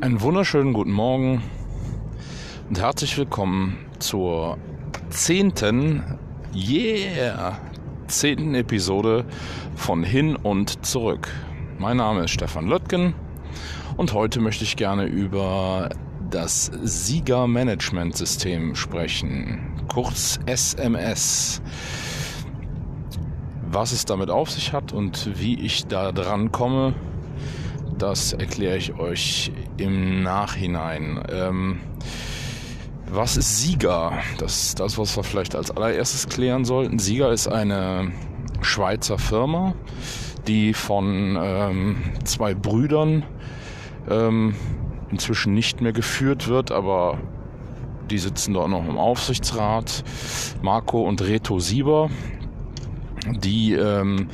Einen wunderschönen guten Morgen und herzlich willkommen zur zehnten, yeah, zehnten Episode von Hin und Zurück. Mein Name ist Stefan Löttgen und heute möchte ich gerne über das Sieger Management System sprechen, kurz SMS. Was es damit auf sich hat und wie ich da dran komme, das erkläre ich euch im Nachhinein. Ähm, was ist Sieger? Das ist das, was wir vielleicht als allererstes klären sollten. Sieger ist eine Schweizer Firma, die von ähm, zwei Brüdern ähm, inzwischen nicht mehr geführt wird, aber die sitzen dort noch im Aufsichtsrat. Marco und Reto Sieber die ähm,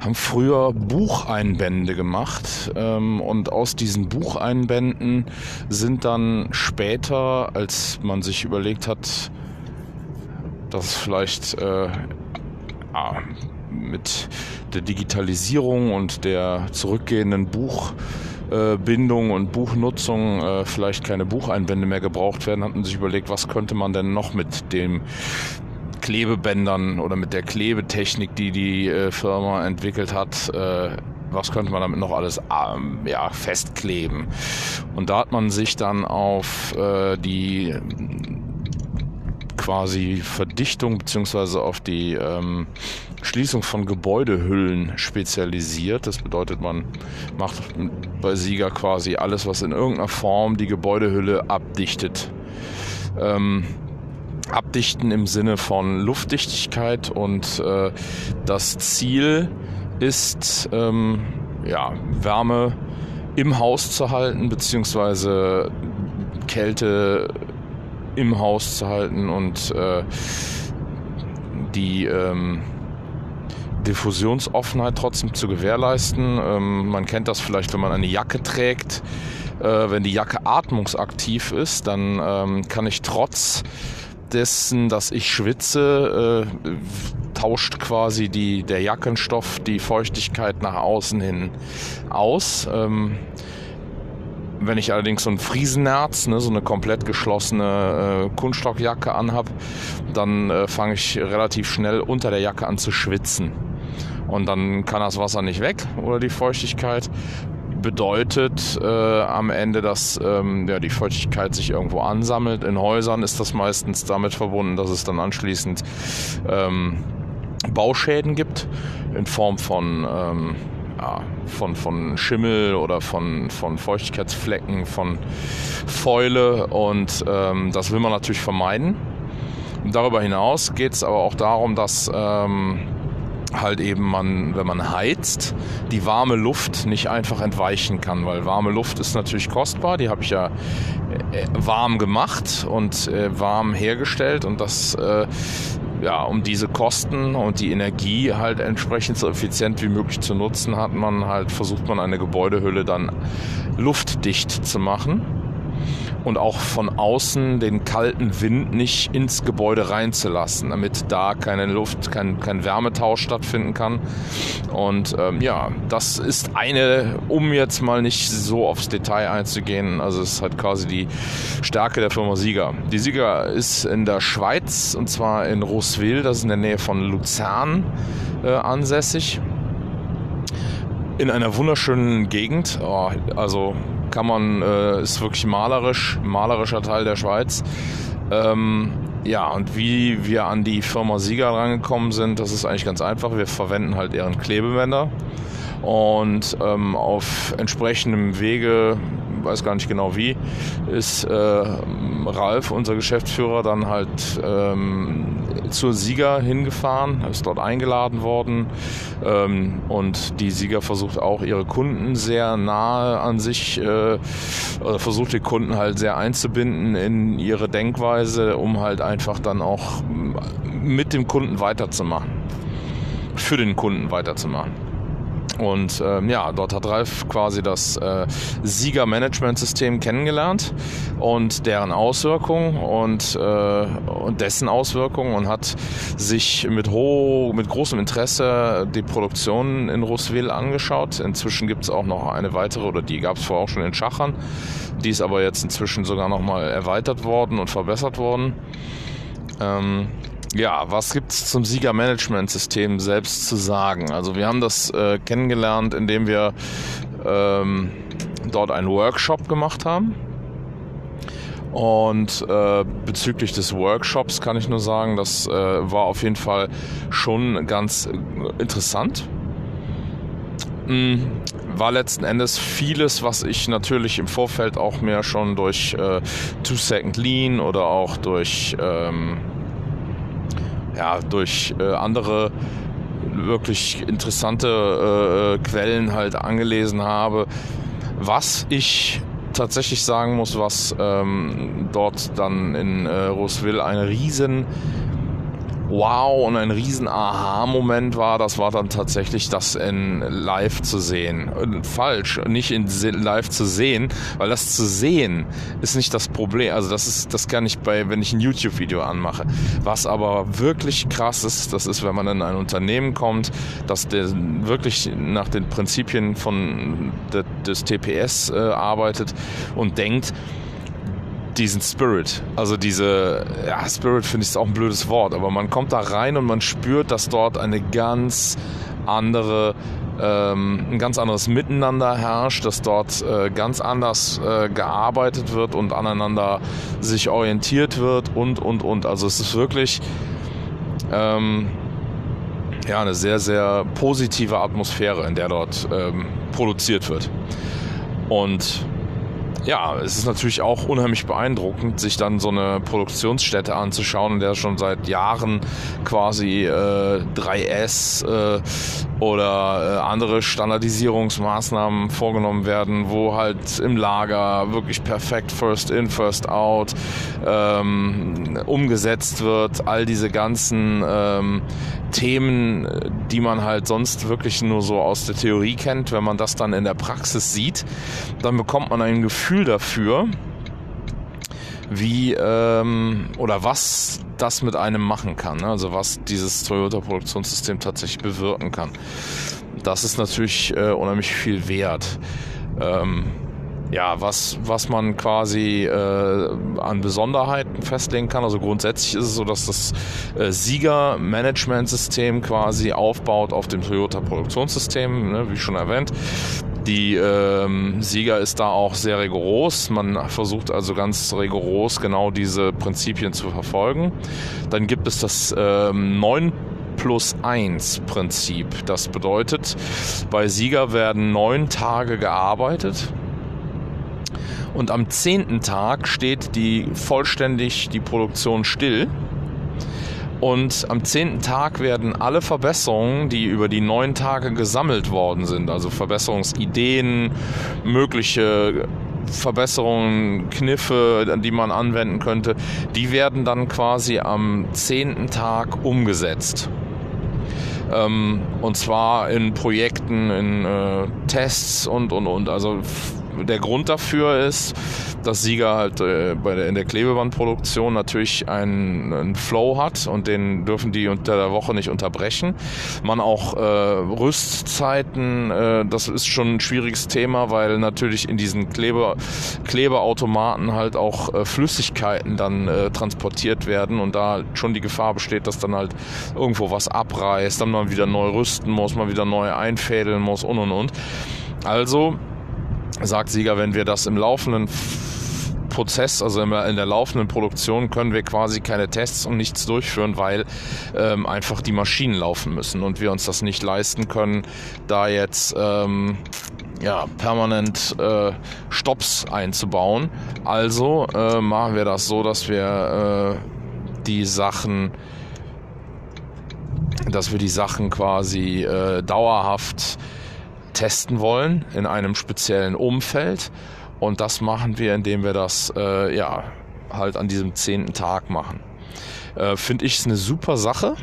haben früher Bucheinbände gemacht ähm, und aus diesen Bucheinbänden sind dann später, als man sich überlegt hat, dass vielleicht äh, ah, mit der Digitalisierung und der zurückgehenden Buchbindung und Buchnutzung äh, vielleicht keine Bucheinbände mehr gebraucht werden, hat man sich überlegt, was könnte man denn noch mit dem Klebebändern oder mit der Klebetechnik, die die äh, Firma entwickelt hat, äh, was könnte man damit noch alles ähm, ja, festkleben. Und da hat man sich dann auf äh, die quasi Verdichtung beziehungsweise auf die ähm, Schließung von Gebäudehüllen spezialisiert. Das bedeutet, man macht bei Sieger quasi alles, was in irgendeiner Form die Gebäudehülle abdichtet. Ähm, abdichten im Sinne von Luftdichtigkeit und äh, das Ziel ist, ähm, ja, Wärme im Haus zu halten, beziehungsweise Kälte im Haus zu halten und äh, die ähm, Diffusionsoffenheit trotzdem zu gewährleisten. Ähm, man kennt das vielleicht, wenn man eine Jacke trägt. Äh, wenn die Jacke atmungsaktiv ist, dann ähm, kann ich trotz dessen, dass ich schwitze, äh, tauscht quasi die, der Jackenstoff die Feuchtigkeit nach außen hin aus. Ähm, wenn ich allerdings so ein Friesennerz, ne, so eine komplett geschlossene äh, Kunststoffjacke anhab, dann äh, fange ich relativ schnell unter der Jacke an zu schwitzen. Und dann kann das Wasser nicht weg oder die Feuchtigkeit bedeutet äh, am Ende, dass ähm, ja, die Feuchtigkeit sich irgendwo ansammelt. In Häusern ist das meistens damit verbunden, dass es dann anschließend ähm, Bauschäden gibt in Form von, ähm, ja, von, von Schimmel oder von, von Feuchtigkeitsflecken, von Fäule und ähm, das will man natürlich vermeiden. Darüber hinaus geht es aber auch darum, dass ähm, halt eben man, wenn man heizt, die warme Luft nicht einfach entweichen kann, weil warme Luft ist natürlich kostbar, die habe ich ja äh, warm gemacht und äh, warm hergestellt und das äh, ja, um diese Kosten und die Energie halt entsprechend so effizient wie möglich zu nutzen, hat man halt versucht man eine Gebäudehülle dann luftdicht zu machen und auch von außen den kalten Wind nicht ins Gebäude reinzulassen, damit da keine Luft, kein, kein Wärmetausch stattfinden kann. Und ähm, ja, das ist eine, um jetzt mal nicht so aufs Detail einzugehen, also es halt quasi die Stärke der Firma Sieger. Die Sieger ist in der Schweiz und zwar in Roswil, das ist in der Nähe von Luzern äh, ansässig in einer wunderschönen Gegend. Oh, also kann man, äh, ist wirklich malerisch, malerischer Teil der Schweiz. Ähm, ja, und wie wir an die Firma Sieger rangekommen sind, das ist eigentlich ganz einfach. Wir verwenden halt deren Klebebänder und ähm, auf entsprechendem Wege weiß gar nicht genau wie, ist äh, Ralf, unser Geschäftsführer, dann halt ähm, zur Sieger hingefahren, ist dort eingeladen worden ähm, und die Sieger versucht auch ihre Kunden sehr nahe an sich, äh, versucht die Kunden halt sehr einzubinden in ihre Denkweise, um halt einfach dann auch mit dem Kunden weiterzumachen, für den Kunden weiterzumachen. Und ähm, ja, dort hat Ralf quasi das äh, Sieger-Management-System kennengelernt und deren Auswirkungen und, äh, und dessen Auswirkungen und hat sich mit, ho mit großem Interesse die Produktion in Roswil angeschaut. Inzwischen gibt es auch noch eine weitere, oder die gab es vorher auch schon in Schachern. Die ist aber jetzt inzwischen sogar nochmal erweitert worden und verbessert worden. Ähm, ja, was gibt es zum Sieger-Management-System selbst zu sagen? Also wir haben das äh, kennengelernt, indem wir ähm, dort einen Workshop gemacht haben. Und äh, bezüglich des Workshops kann ich nur sagen, das äh, war auf jeden Fall schon ganz äh, interessant. Mhm. War letzten Endes vieles, was ich natürlich im Vorfeld auch mehr schon durch äh, Two Second Lean oder auch durch ähm, ja, durch äh, andere wirklich interessante äh, Quellen halt angelesen habe. Was ich tatsächlich sagen muss, was ähm, dort dann in äh, Roswil eine riesen Wow und ein riesen Aha-Moment war, das war dann tatsächlich das in live zu sehen. Falsch, nicht in live zu sehen, weil das zu sehen ist nicht das Problem. Also das ist, das kann ich bei, wenn ich ein YouTube-Video anmache. Was aber wirklich krass ist, das ist, wenn man in ein Unternehmen kommt, das der wirklich nach den Prinzipien von des TPS äh, arbeitet und denkt, diesen Spirit. Also diese, ja, Spirit finde ich auch ein blödes Wort, aber man kommt da rein und man spürt, dass dort eine ganz andere ähm, ein ganz anderes Miteinander herrscht, dass dort äh, ganz anders äh, gearbeitet wird und aneinander sich orientiert wird und, und, und. Also es ist wirklich ähm, ja, eine sehr, sehr positive Atmosphäre, in der dort ähm, produziert wird. Und ja, es ist natürlich auch unheimlich beeindruckend, sich dann so eine Produktionsstätte anzuschauen, in der schon seit Jahren quasi äh, 3S äh, oder äh, andere Standardisierungsmaßnahmen vorgenommen werden, wo halt im Lager wirklich perfekt First in, First out ähm, umgesetzt wird. All diese ganzen ähm, Themen, die man halt sonst wirklich nur so aus der Theorie kennt, wenn man das dann in der Praxis sieht, dann bekommt man ein Gefühl dafür, wie ähm, oder was das mit einem machen kann. Ne? Also was dieses Toyota-Produktionssystem tatsächlich bewirken kann. Das ist natürlich äh, unheimlich viel wert. Ähm, ja, was, was man quasi äh, an Besonderheiten festlegen kann. Also grundsätzlich ist es so, dass das äh, Sieger-Management-System quasi aufbaut auf dem Toyota-Produktionssystem, ne, wie schon erwähnt. Die ähm, Sieger ist da auch sehr rigoros. Man versucht also ganz rigoros genau diese Prinzipien zu verfolgen. Dann gibt es das ähm, 9 plus 1 Prinzip. Das bedeutet, bei Sieger werden neun Tage gearbeitet und am zehnten Tag steht die vollständig die Produktion still. Und am zehnten Tag werden alle Verbesserungen, die über die neun Tage gesammelt worden sind, also Verbesserungsideen, mögliche Verbesserungen, Kniffe, die man anwenden könnte, die werden dann quasi am zehnten Tag umgesetzt. Ähm, und zwar in Projekten, in äh, Tests und, und, und. Also der Grund dafür ist, dass Sieger halt äh, bei der, in der Klebebandproduktion natürlich einen, einen, Flow hat und den dürfen die unter der Woche nicht unterbrechen. Man auch äh, Rüstzeiten, äh, das ist schon ein schwieriges Thema, weil natürlich in diesen Klebe, Klebeautomaten halt auch äh, Flüssigkeiten dann äh, transportiert werden und da schon die Gefahr besteht, dass dann halt irgendwo was abreißt, dann man wieder neu rüsten muss, man wieder neu einfädeln muss und und und. Also sagt Sieger, wenn wir das im laufenden Prozess, also in der laufenden Produktion, können wir quasi keine Tests und nichts durchführen, weil ähm, einfach die Maschinen laufen müssen und wir uns das nicht leisten können, da jetzt ähm, ja, permanent äh, Stops einzubauen. Also äh, machen wir das so, dass wir äh, die Sachen dass wir die Sachen quasi äh, dauerhaft testen wollen in einem speziellen Umfeld. Und das machen wir, indem wir das äh, ja halt an diesem zehnten Tag machen. Äh, Finde ich es eine super Sache.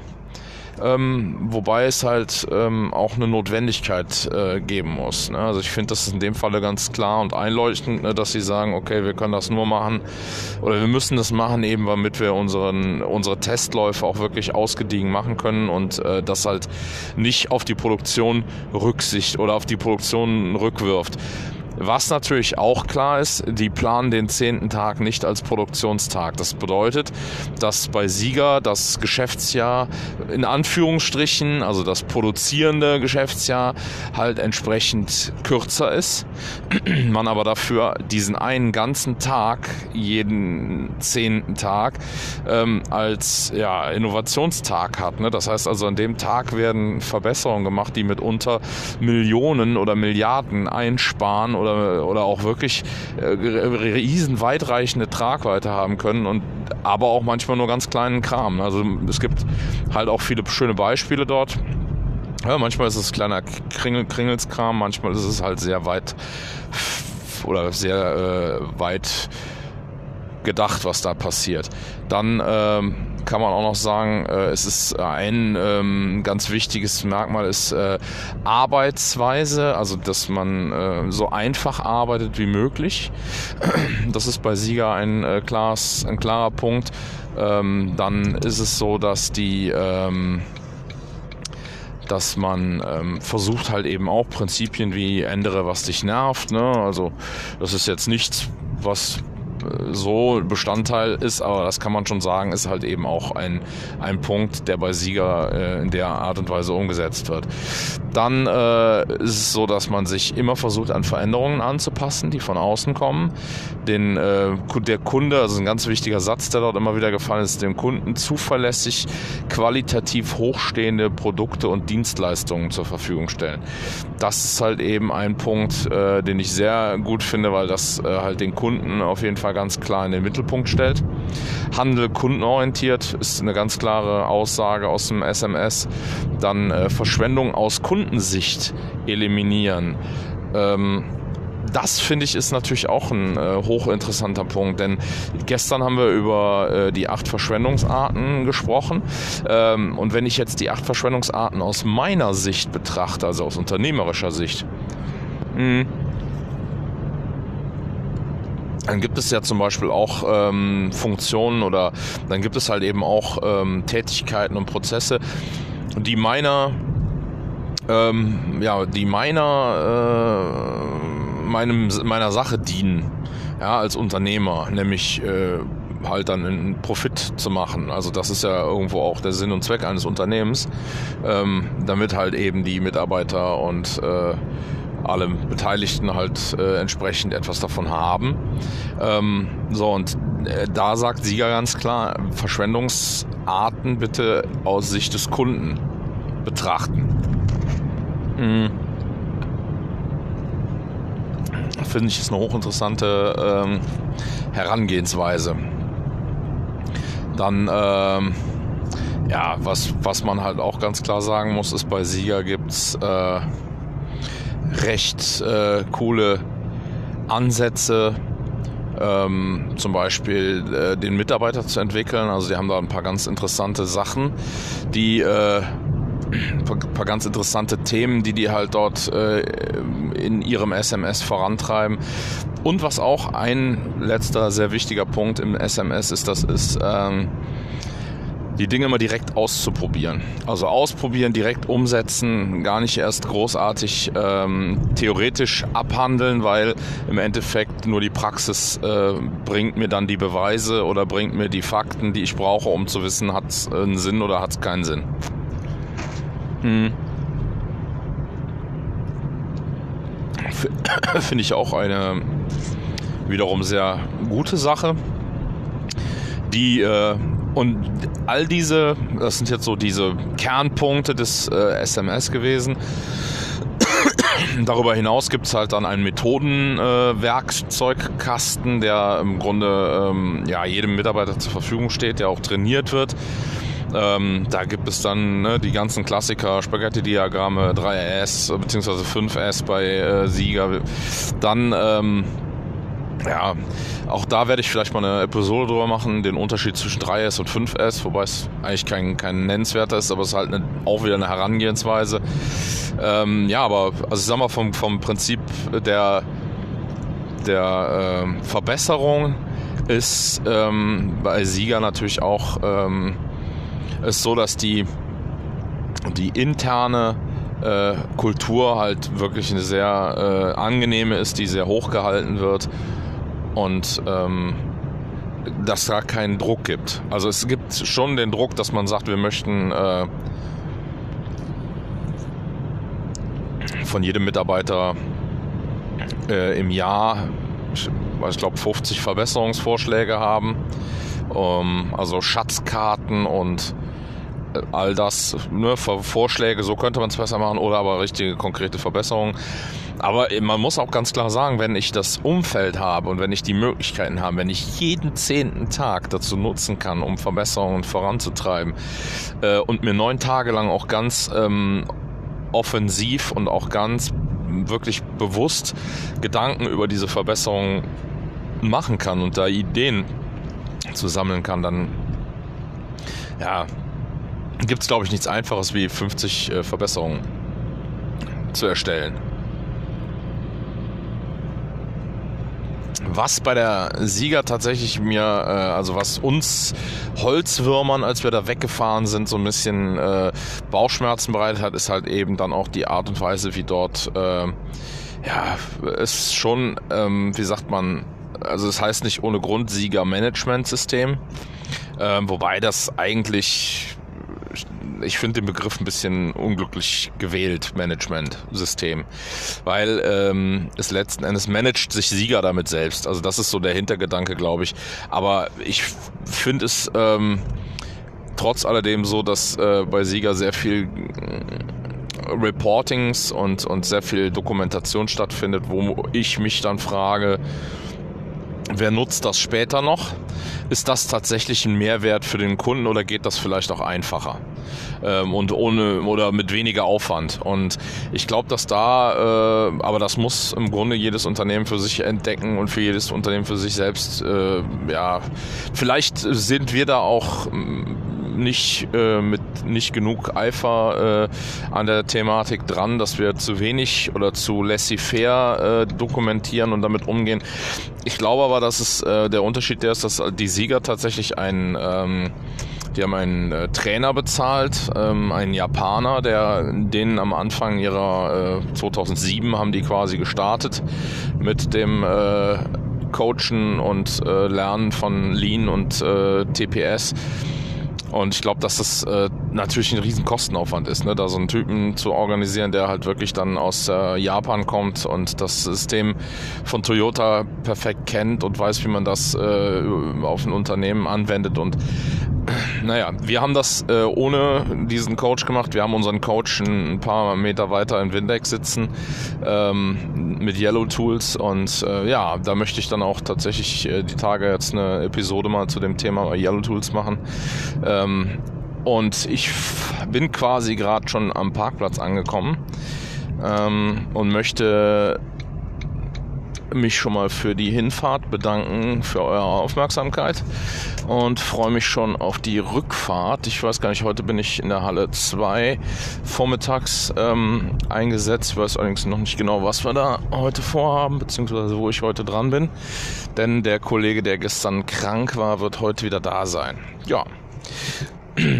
Ähm, wobei es halt ähm, auch eine Notwendigkeit äh, geben muss. Ne? Also ich finde das ist in dem Falle ganz klar und einleuchtend, ne, dass sie sagen, okay, wir können das nur machen oder wir müssen das machen, eben damit wir unseren, unsere Testläufe auch wirklich ausgediegen machen können und äh, das halt nicht auf die Produktion Rücksicht oder auf die Produktion rückwirft. Was natürlich auch klar ist, die planen den zehnten Tag nicht als Produktionstag. Das bedeutet, dass bei Sieger das Geschäftsjahr in Anführungsstrichen, also das produzierende Geschäftsjahr, halt entsprechend kürzer ist. Man aber dafür diesen einen ganzen Tag, jeden zehnten Tag, ähm, als ja, Innovationstag hat. Ne? Das heißt also, an dem Tag werden Verbesserungen gemacht, die mitunter Millionen oder Milliarden einsparen oder, oder auch wirklich äh, riesen weitreichende Tragweite haben können und aber auch manchmal nur ganz kleinen Kram. Also es gibt halt auch viele schöne Beispiele dort. Ja, manchmal ist es kleiner Kringel, Kringelskram, manchmal ist es halt sehr weit oder sehr äh, weit gedacht, was da passiert. Dann ähm, kann man auch noch sagen, äh, es ist ein ähm, ganz wichtiges Merkmal ist äh, Arbeitsweise, also dass man äh, so einfach arbeitet wie möglich. Das ist bei Sieger ein, äh, klares, ein klarer Punkt. Ähm, dann ist es so, dass die ähm, dass man ähm, versucht halt eben auch Prinzipien wie ändere, was dich nervt. Ne? Also das ist jetzt nichts, was so Bestandteil ist, aber das kann man schon sagen, ist halt eben auch ein, ein Punkt, der bei Sieger äh, in der Art und Weise umgesetzt wird. Dann äh, ist es so, dass man sich immer versucht, an Veränderungen anzupassen, die von außen kommen. Den, äh, der Kunde, also ein ganz wichtiger Satz, der dort immer wieder gefallen ist, dem Kunden zuverlässig qualitativ hochstehende Produkte und Dienstleistungen zur Verfügung stellen. Das ist halt eben ein Punkt, äh, den ich sehr gut finde, weil das äh, halt den Kunden auf jeden Fall ganz klar in den Mittelpunkt stellt. Handel kundenorientiert ist eine ganz klare Aussage aus dem SMS. Dann äh, Verschwendung aus Kundensicht eliminieren. Ähm, das finde ich ist natürlich auch ein äh, hochinteressanter Punkt, denn gestern haben wir über äh, die acht Verschwendungsarten gesprochen. Ähm, und wenn ich jetzt die acht Verschwendungsarten aus meiner Sicht betrachte, also aus unternehmerischer Sicht, mh, hm, dann gibt es ja zum Beispiel auch ähm, Funktionen oder dann gibt es halt eben auch ähm, Tätigkeiten und Prozesse, die meiner, ähm, ja, die meiner, äh, meinem, meiner Sache dienen, ja, als Unternehmer, nämlich äh, halt dann einen Profit zu machen. Also das ist ja irgendwo auch der Sinn und Zweck eines Unternehmens, ähm, damit halt eben die Mitarbeiter und äh, alle Beteiligten halt äh, entsprechend etwas davon haben. Ähm, so, und äh, da sagt Sieger ganz klar, Verschwendungsarten bitte aus Sicht des Kunden betrachten. Mhm. Finde ich ist eine hochinteressante ähm, Herangehensweise. Dann, ähm, ja, was, was man halt auch ganz klar sagen muss, ist, bei Sieger gibt's äh, recht äh, coole Ansätze, ähm, zum Beispiel äh, den Mitarbeiter zu entwickeln. Also die haben da ein paar ganz interessante Sachen, die äh, paar, paar ganz interessante Themen, die die halt dort äh, in ihrem SMS vorantreiben. Und was auch ein letzter sehr wichtiger Punkt im SMS ist, das ist ähm, die Dinge mal direkt auszuprobieren. Also ausprobieren, direkt umsetzen, gar nicht erst großartig ähm, theoretisch abhandeln, weil im Endeffekt nur die Praxis äh, bringt mir dann die Beweise oder bringt mir die Fakten, die ich brauche, um zu wissen, hat es einen Sinn oder hat es keinen Sinn. Hm. Finde ich auch eine wiederum sehr gute Sache, die äh, und all diese, das sind jetzt so diese Kernpunkte des äh, SMS gewesen. Darüber hinaus gibt es halt dann einen Methodenwerkzeugkasten, äh, der im Grunde ähm, ja, jedem Mitarbeiter zur Verfügung steht, der auch trainiert wird. Ähm, da gibt es dann ne, die ganzen Klassiker, Spaghetti-Diagramme, 3S bzw. 5S bei äh, Sieger. Dann ähm, ja, auch da werde ich vielleicht mal eine Episode drüber machen, den Unterschied zwischen 3S und 5S, wobei es eigentlich kein, kein nennenswerter ist, aber es ist halt eine, auch wieder eine Herangehensweise. Ähm, ja, aber also ich sag mal vom, vom Prinzip der, der äh, Verbesserung ist ähm, bei Sieger natürlich auch ähm, ist so, dass die, die interne äh, Kultur halt wirklich eine sehr äh, angenehme ist, die sehr hoch gehalten wird und ähm, dass da keinen Druck gibt. Also es gibt schon den Druck, dass man sagt, wir möchten äh, von jedem Mitarbeiter äh, im Jahr, ich, ich glaube, 50 Verbesserungsvorschläge haben. Ähm, also Schatzkarten und all das, ne, Vorschläge, so könnte man es besser machen oder aber richtige konkrete Verbesserungen. Aber man muss auch ganz klar sagen, wenn ich das Umfeld habe und wenn ich die Möglichkeiten habe, wenn ich jeden zehnten Tag dazu nutzen kann, um Verbesserungen voranzutreiben äh, und mir neun Tage lang auch ganz ähm, offensiv und auch ganz wirklich bewusst Gedanken über diese Verbesserungen machen kann und da Ideen zu sammeln kann, dann ja, gibt es, glaube ich, nichts Einfaches wie 50 äh, Verbesserungen zu erstellen. Was bei der Sieger tatsächlich mir, äh, also was uns Holzwürmern, als wir da weggefahren sind, so ein bisschen äh, Bauchschmerzen bereitet hat, ist halt eben dann auch die Art und Weise, wie dort, äh, ja, ist schon, ähm, wie sagt man, also es das heißt nicht ohne Grund Sieger-Management-System, äh, wobei das eigentlich ich finde den Begriff ein bisschen unglücklich gewählt, Management-System. Weil ähm, es letzten Endes managt sich Sieger damit selbst. Also das ist so der Hintergedanke, glaube ich. Aber ich finde es ähm, trotz alledem so, dass äh, bei Sieger sehr viel äh, Reportings und, und sehr viel Dokumentation stattfindet, wo ich mich dann frage, Wer nutzt das später noch? Ist das tatsächlich ein Mehrwert für den Kunden oder geht das vielleicht auch einfacher ähm, und ohne oder mit weniger Aufwand? Und ich glaube, dass da, äh, aber das muss im Grunde jedes Unternehmen für sich entdecken und für jedes Unternehmen für sich selbst. Äh, ja, vielleicht sind wir da auch nicht äh, mit nicht genug Eifer äh, an der Thematik dran, dass wir zu wenig oder zu laissez-faire äh, dokumentieren und damit umgehen. Ich glaube aber, dass es äh, der Unterschied der ist, dass die Sieger tatsächlich ein ähm, die haben einen äh, Trainer bezahlt, ähm, einen Japaner, der denen am Anfang ihrer äh, 2007 haben die quasi gestartet mit dem äh, Coachen und äh, Lernen von Lean und äh, TPS und ich glaube, dass das äh, natürlich ein riesen Kostenaufwand ist, ne? da so einen Typen zu organisieren, der halt wirklich dann aus äh, Japan kommt und das System von Toyota perfekt kennt und weiß, wie man das äh, auf ein Unternehmen anwendet. Und naja, wir haben das äh, ohne diesen Coach gemacht. Wir haben unseren Coach ein paar Meter weiter in Windex sitzen ähm, mit Yellow Tools und äh, ja, da möchte ich dann auch tatsächlich äh, die Tage jetzt eine Episode mal zu dem Thema Yellow Tools machen. Ähm, und ich bin quasi gerade schon am Parkplatz angekommen ähm, und möchte mich schon mal für die Hinfahrt bedanken, für eure Aufmerksamkeit und freue mich schon auf die Rückfahrt. Ich weiß gar nicht, heute bin ich in der Halle 2 vormittags ähm, eingesetzt. Ich weiß allerdings noch nicht genau, was wir da heute vorhaben, beziehungsweise wo ich heute dran bin. Denn der Kollege, der gestern krank war, wird heute wieder da sein. Ja,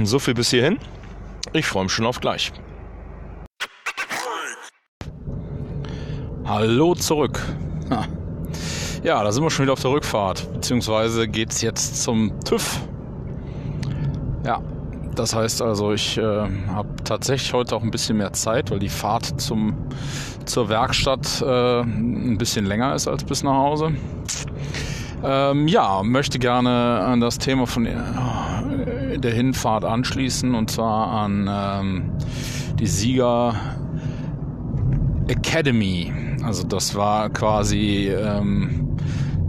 so viel bis hierhin. Ich freue mich schon auf gleich. Hallo zurück. Ja, da sind wir schon wieder auf der Rückfahrt. Beziehungsweise geht es jetzt zum TÜV. Ja, das heißt also, ich äh, habe tatsächlich heute auch ein bisschen mehr Zeit, weil die Fahrt zum, zur Werkstatt äh, ein bisschen länger ist als bis nach Hause. Ähm, ja, möchte gerne an das Thema von äh, der Hinfahrt anschließen und zwar an ähm, die Sieger Academy. Also das war quasi ähm,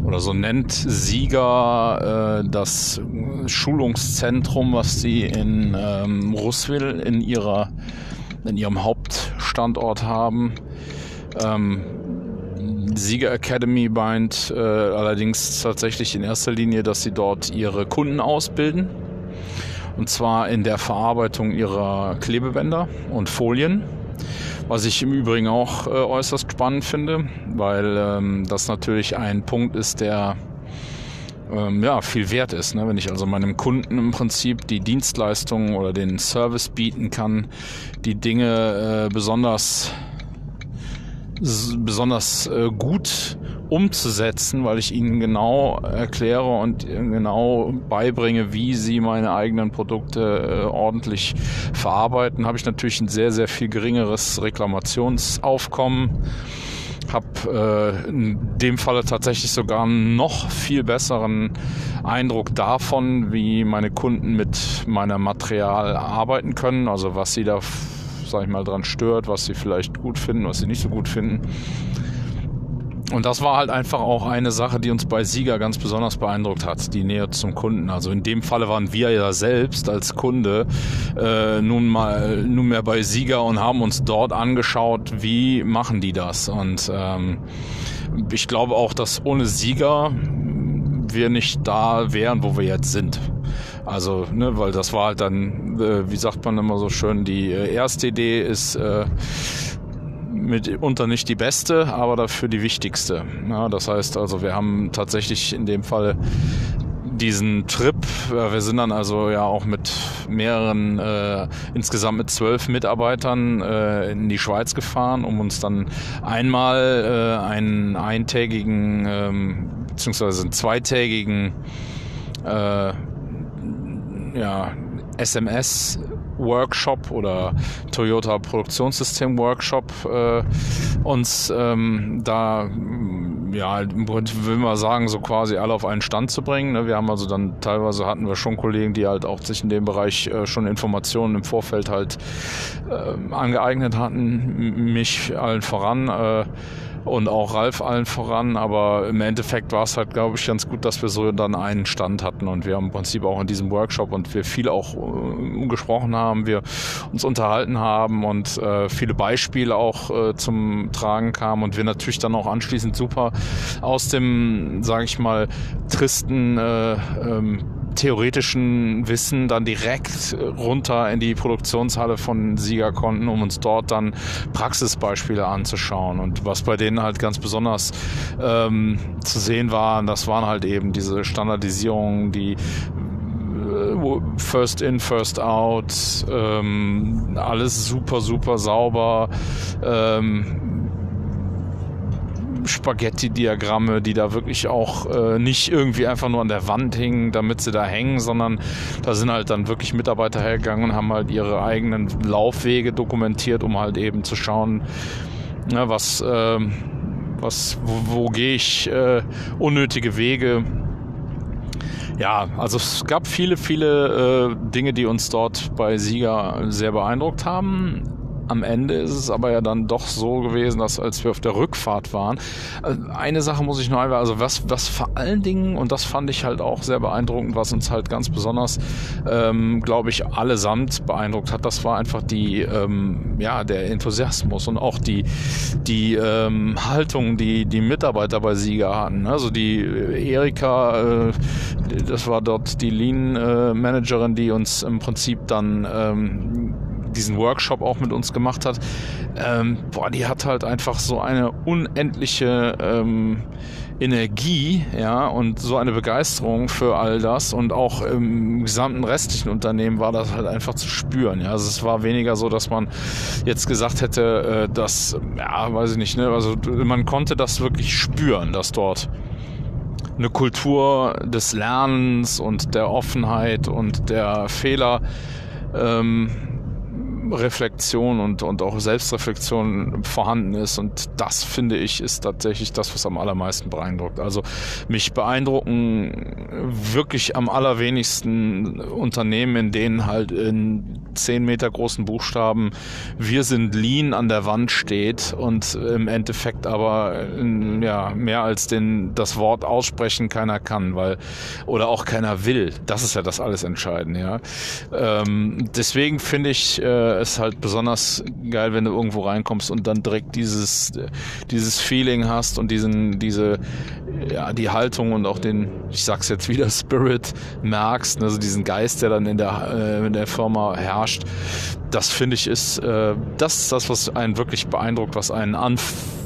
oder so nennt Sieger äh, das Schulungszentrum, was sie in ähm, Russwil in ihrer in ihrem Hauptstandort haben. Ähm, Sieger Academy meint äh, allerdings tatsächlich in erster Linie, dass sie dort ihre Kunden ausbilden. Und zwar in der Verarbeitung ihrer Klebebänder und Folien. Was ich im Übrigen auch äh, äußerst spannend finde, weil ähm, das natürlich ein Punkt ist, der ähm, ja, viel wert ist. Ne? Wenn ich also meinem Kunden im Prinzip die Dienstleistung oder den Service bieten kann, die Dinge äh, besonders besonders äh, gut umzusetzen, weil ich ihnen genau erkläre und genau beibringe, wie sie meine eigenen Produkte äh, ordentlich verarbeiten, habe ich natürlich ein sehr, sehr viel geringeres Reklamationsaufkommen. Habe äh, in dem Falle tatsächlich sogar einen noch viel besseren Eindruck davon, wie meine Kunden mit meinem Material arbeiten können, also was sie da sag ich mal, dran stört, was sie vielleicht gut finden, was sie nicht so gut finden. Und das war halt einfach auch eine Sache, die uns bei Sieger ganz besonders beeindruckt hat, die Nähe zum Kunden. Also in dem Falle waren wir ja selbst als Kunde äh, nun mal nunmehr bei Sieger und haben uns dort angeschaut, wie machen die das. Und ähm, ich glaube auch, dass ohne Sieger wir nicht da wären, wo wir jetzt sind. Also, ne, weil das war halt dann, äh, wie sagt man immer so schön, die äh, erste Idee ist äh, mitunter nicht die beste, aber dafür die wichtigste. Ja, das heißt also, wir haben tatsächlich in dem Fall diesen Trip. Wir sind dann also ja auch mit mehreren, äh, insgesamt mit zwölf Mitarbeitern äh, in die Schweiz gefahren, um uns dann einmal äh, einen eintägigen, ähm, beziehungsweise einen zweitägigen äh, ja, SMS Workshop oder Toyota Produktionssystem Workshop äh, uns ähm, da ja im Prinzip will man sagen so quasi alle auf einen Stand zu bringen. Ne? Wir haben also dann teilweise hatten wir schon Kollegen, die halt auch sich in dem Bereich äh, schon Informationen im Vorfeld halt äh, angeeignet hatten, mich allen voran. Äh, und auch Ralf allen voran. Aber im Endeffekt war es halt, glaube ich, ganz gut, dass wir so dann einen Stand hatten und wir haben im Prinzip auch in diesem Workshop und wir viel auch äh, gesprochen haben, wir uns unterhalten haben und äh, viele Beispiele auch äh, zum Tragen kamen und wir natürlich dann auch anschließend super aus dem, sage ich mal, tristen äh, ähm, theoretischen Wissen dann direkt runter in die Produktionshalle von Sieger konnten, um uns dort dann Praxisbeispiele anzuschauen. Und was bei denen halt ganz besonders ähm, zu sehen war, das waren halt eben diese Standardisierungen, die äh, First in, First out, ähm, alles super, super sauber. Ähm, Spaghetti-Diagramme, die da wirklich auch äh, nicht irgendwie einfach nur an der Wand hingen, damit sie da hängen, sondern da sind halt dann wirklich Mitarbeiter hergegangen und haben halt ihre eigenen Laufwege dokumentiert, um halt eben zu schauen, na, was, äh, was, wo, wo gehe ich äh, unnötige Wege. Ja, also es gab viele, viele äh, Dinge, die uns dort bei Sieger sehr beeindruckt haben. Am Ende ist es aber ja dann doch so gewesen, dass als wir auf der Rückfahrt waren, äh, eine Sache muss ich noch einmal, also was, was vor allen Dingen, und das fand ich halt auch sehr beeindruckend, was uns halt ganz besonders, ähm, glaube ich, allesamt beeindruckt hat, das war einfach die, ähm, ja, der Enthusiasmus und auch die, die ähm, Haltung, die die Mitarbeiter bei Sieger hatten. Also die Erika, äh, das war dort die Lean-Managerin, die uns im Prinzip dann ähm, diesen Workshop auch mit uns gemacht hat, ähm, boah, die hat halt einfach so eine unendliche ähm, Energie, ja, und so eine Begeisterung für all das und auch im gesamten restlichen Unternehmen war das halt einfach zu spüren, ja. Also es war weniger so, dass man jetzt gesagt hätte, äh, dass, ja, weiß ich nicht, ne, also man konnte das wirklich spüren, dass dort eine Kultur des Lernens und der Offenheit und der Fehler ähm, Reflexion und, und auch Selbstreflexion vorhanden ist. Und das, finde ich, ist tatsächlich das, was am allermeisten beeindruckt. Also mich beeindrucken wirklich am allerwenigsten Unternehmen, in denen halt in 10 Meter großen Buchstaben Wir sind lean an der Wand steht und im Endeffekt aber ja, mehr als den, das Wort aussprechen keiner kann, weil oder auch keiner will. Das ist ja das alles Entscheidende. Ja. Ähm, deswegen finde ich äh, es halt besonders geil, wenn du irgendwo reinkommst und dann direkt dieses, dieses Feeling hast und diesen, diese, ja, die Haltung und auch den, ich sag's jetzt wieder, Spirit merkst, also diesen Geist, der dann in der, äh, in der Firma herrscht. Das finde ich ist, äh, das ist das, was einen wirklich beeindruckt, was einen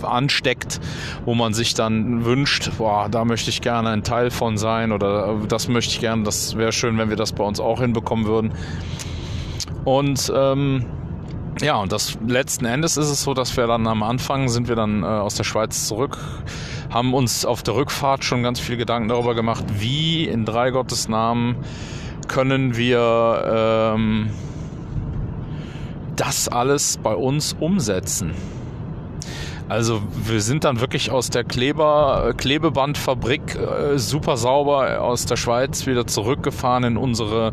ansteckt, wo man sich dann wünscht, boah, da möchte ich gerne ein Teil von sein oder das möchte ich gerne, das wäre schön, wenn wir das bei uns auch hinbekommen würden. Und ähm, ja, und das letzten Endes ist es so, dass wir dann am Anfang sind wir dann äh, aus der Schweiz zurück, haben uns auf der Rückfahrt schon ganz viel Gedanken darüber gemacht, wie in drei Gottes Namen können wir ähm, das alles bei uns umsetzen. Also wir sind dann wirklich aus der Kleber, Klebebandfabrik äh, super sauber aus der Schweiz wieder zurückgefahren in unsere,